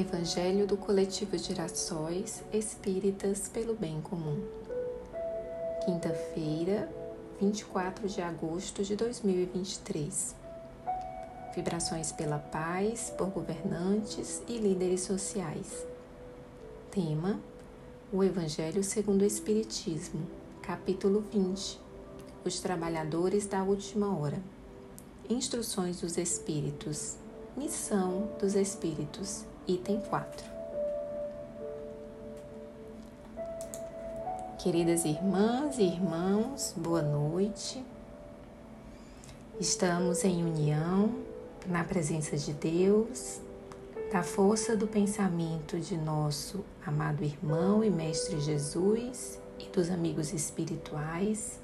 Evangelho do Coletivo Girassóis Espíritas pelo Bem Comum. Quinta-feira, 24 de agosto de 2023. Vibrações pela paz por governantes e líderes sociais. Tema: O Evangelho segundo o Espiritismo, capítulo 20. Os trabalhadores da última hora. Instruções dos Espíritos. Missão dos Espíritos item 4. Queridas irmãs e irmãos, boa noite. Estamos em união, na presença de Deus, da força do pensamento de nosso amado irmão e Mestre Jesus e dos amigos espirituais,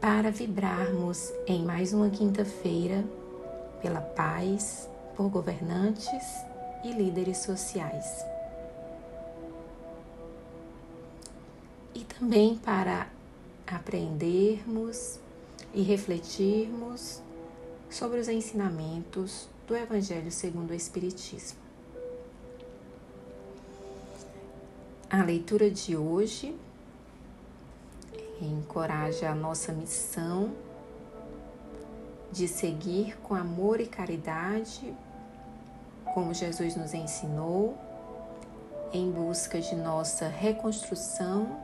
para vibrarmos em mais uma quinta-feira pela paz, por governantes e líderes sociais. E também para aprendermos e refletirmos sobre os ensinamentos do Evangelho segundo o Espiritismo. A leitura de hoje encoraja a nossa missão de seguir com amor e caridade, como Jesus nos ensinou, em busca de nossa reconstrução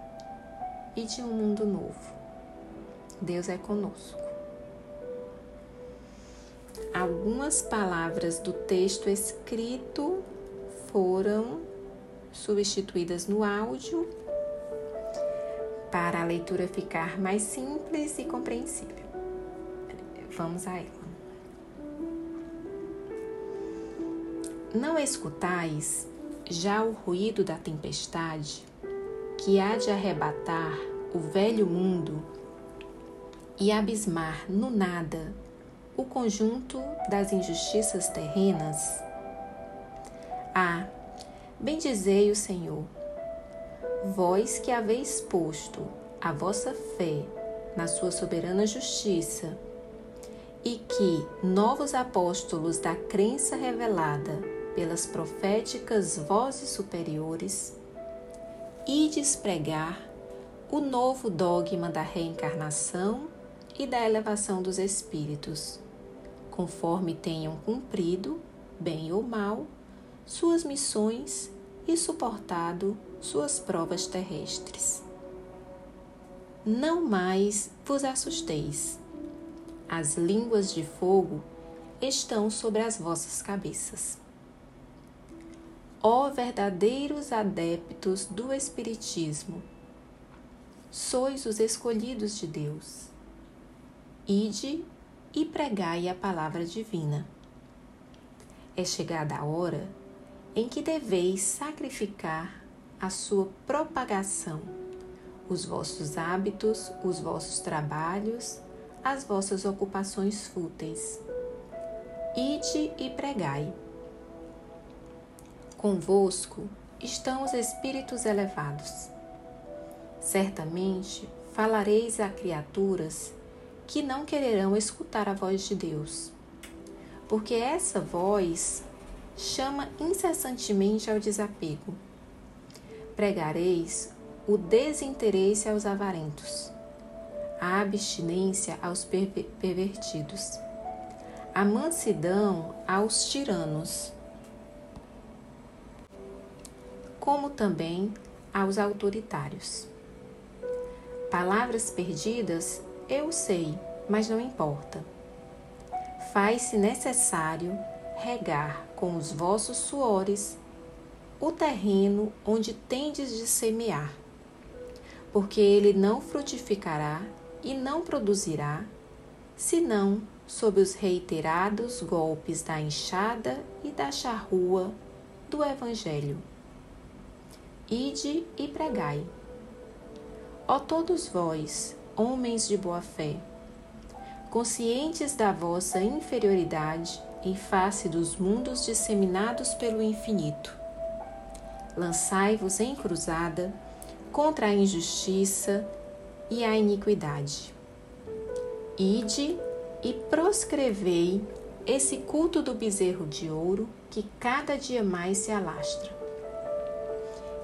e de um mundo novo. Deus é conosco. Algumas palavras do texto escrito foram substituídas no áudio para a leitura ficar mais simples e compreensível. Vamos a ela. Não escutais já o ruído da tempestade que há de arrebatar o velho mundo e abismar no nada o conjunto das injustiças terrenas? Ah, bendizei o Senhor, vós que haveis posto a vossa fé na sua soberana justiça e que novos apóstolos da crença revelada pelas proféticas vozes superiores e despregar o novo dogma da reencarnação e da elevação dos espíritos, conforme tenham cumprido, bem ou mal, suas missões e suportado suas provas terrestres. Não mais vos assusteis as línguas de fogo estão sobre as vossas cabeças. Ó verdadeiros adeptos do Espiritismo, sois os escolhidos de Deus. Ide e pregai a palavra divina. É chegada a hora em que deveis sacrificar a sua propagação, os vossos hábitos, os vossos trabalhos as vossas ocupações fúteis. Ide e pregai. Convosco estão os espíritos elevados. Certamente falareis a criaturas que não quererão escutar a voz de Deus, porque essa voz chama incessantemente ao desapego. Pregareis o desinteresse aos avarentos a abstinência aos pervertidos, a mansidão aos tiranos, como também aos autoritários. Palavras perdidas, eu sei, mas não importa. Faz-se necessário regar com os vossos suores o terreno onde tendes de semear, porque ele não frutificará e não produzirá, senão sob os reiterados golpes da enxada e da charrua do Evangelho. Ide e pregai. Ó todos vós, homens de boa fé, conscientes da vossa inferioridade em face dos mundos disseminados pelo infinito, lançai-vos em cruzada contra a injustiça e a iniquidade. Ide e proscrevei esse culto do bezerro de ouro que cada dia mais se alastra.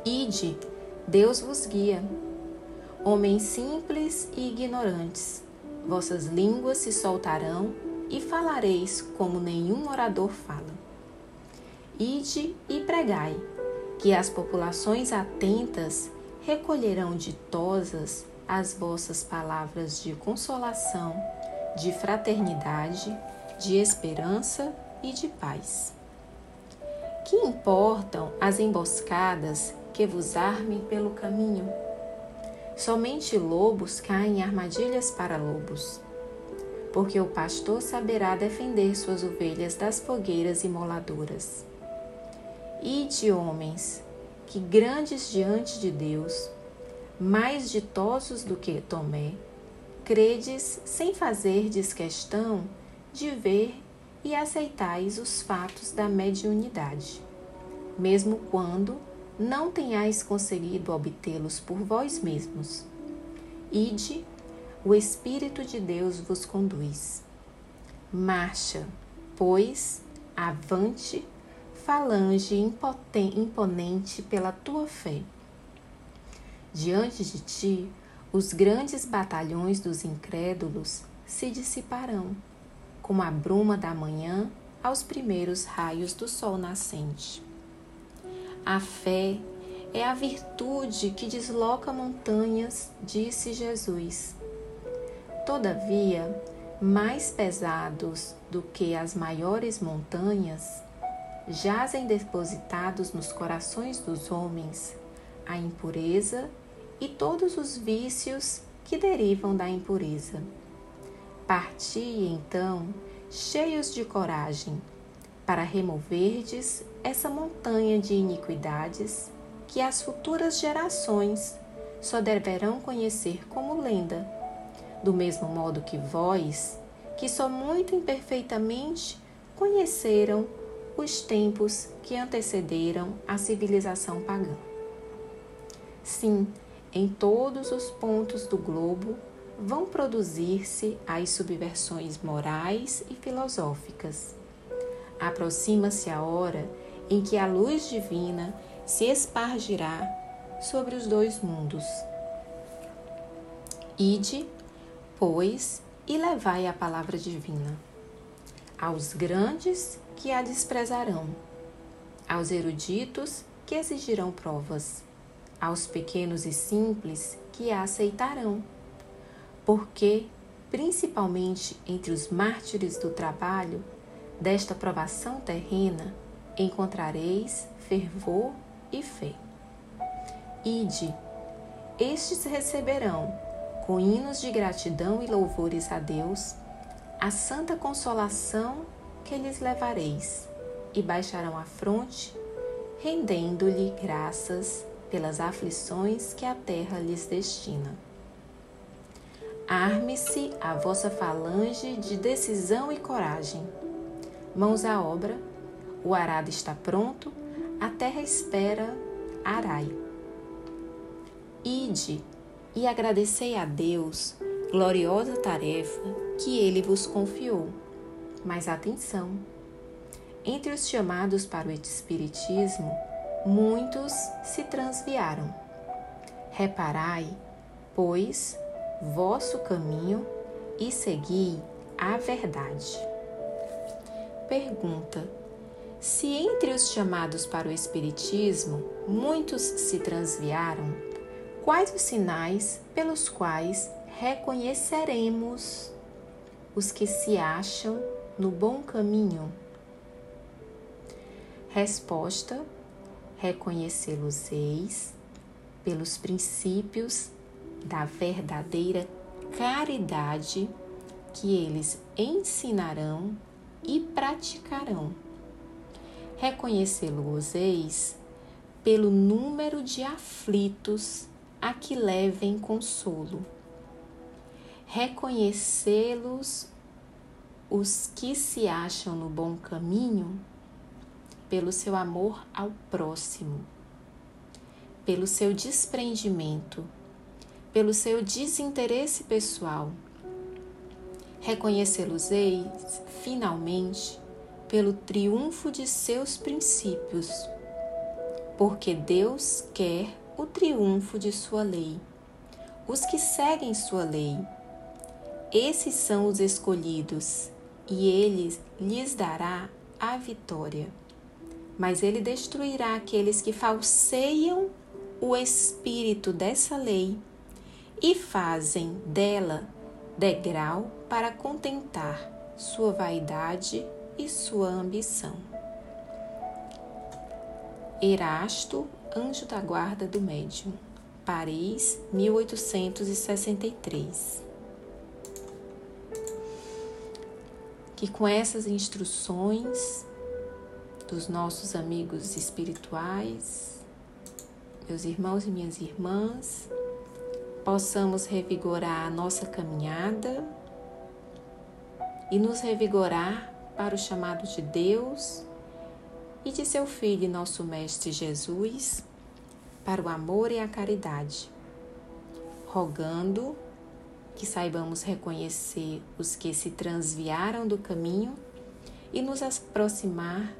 Ide, Deus vos guia. Homens simples e ignorantes, vossas línguas se soltarão e falareis como nenhum orador fala. Ide e pregai, que as populações atentas recolherão ditosas as vossas palavras de consolação, de fraternidade, de esperança e de paz. Que importam as emboscadas que vos armem pelo caminho? Somente lobos caem em armadilhas para lobos, porque o pastor saberá defender suas ovelhas das fogueiras imoladoras. Ide, homens, que grandes diante de Deus, mais ditosos do que Tomé, credes sem fazerdes questão de ver e aceitais os fatos da mediunidade, mesmo quando não tenhais conseguido obtê-los por vós mesmos. Ide, o Espírito de Deus vos conduz. Marcha, pois, avante, falange imponente pela tua fé. Diante de ti, os grandes batalhões dos incrédulos se dissiparão, como a bruma da manhã aos primeiros raios do sol nascente. A fé é a virtude que desloca montanhas, disse Jesus. Todavia, mais pesados do que as maiores montanhas, jazem depositados nos corações dos homens a impureza e todos os vícios que derivam da impureza. Parti então, cheios de coragem, para removerdes essa montanha de iniquidades que as futuras gerações só deverão conhecer como lenda, do mesmo modo que vós, que só muito imperfeitamente conheceram os tempos que antecederam a civilização pagã. Sim, em todos os pontos do globo vão produzir-se as subversões morais e filosóficas. Aproxima-se a hora em que a luz divina se espargirá sobre os dois mundos. Ide, pois, e levai a palavra divina aos grandes que a desprezarão, aos eruditos que exigirão provas, aos pequenos e simples que a aceitarão, porque, principalmente entre os mártires do trabalho, desta provação terrena, encontrareis fervor e fé. Ide, estes receberão, com hinos de gratidão e louvores a Deus, a santa consolação que lhes levareis, e baixarão a fronte, rendendo-lhe graças pelas aflições que a terra lhes destina. Arme-se a vossa falange de decisão e coragem. Mãos à obra, o arado está pronto, a terra espera, arai. Ide e agradecei a Deus, gloriosa tarefa que ele vos confiou. Mas atenção! Entre os chamados para o Espiritismo, muitos se transviaram. Reparai, pois, vosso caminho e segui a verdade. Pergunta: Se entre os chamados para o Espiritismo muitos se transviaram, quais os sinais pelos quais reconheceremos os que se acham no bom caminho? Resposta: Reconhecê-los-eis pelos princípios da verdadeira caridade que eles ensinarão e praticarão. Reconhecê-los-eis pelo número de aflitos a que levem consolo. Reconhecê-los os que se acham no bom caminho pelo seu amor ao próximo, pelo seu desprendimento, pelo seu desinteresse pessoal. Reconhecê-los-eis, finalmente, pelo triunfo de seus princípios, porque Deus quer o triunfo de sua lei. Os que seguem sua lei, esses são os escolhidos, e ele lhes dará a vitória. Mas ele destruirá aqueles que falseiam o espírito dessa lei e fazem dela degrau para contentar sua vaidade e sua ambição. Erasto, anjo da guarda do médium, Paris, 1863. Que com essas instruções dos nossos amigos espirituais, meus irmãos e minhas irmãs, possamos revigorar a nossa caminhada e nos revigorar para o chamado de Deus e de seu Filho, nosso Mestre Jesus, para o amor e a caridade, rogando que saibamos reconhecer os que se transviaram do caminho e nos aproximar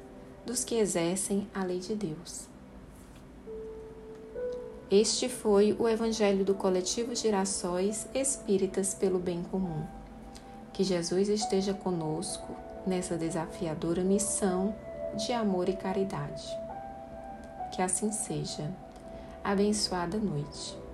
dos que exercem a lei de Deus. Este foi o Evangelho do Coletivo Girassóis Espíritas pelo Bem Comum. Que Jesus esteja conosco nessa desafiadora missão de amor e caridade. Que assim seja. Abençoada noite.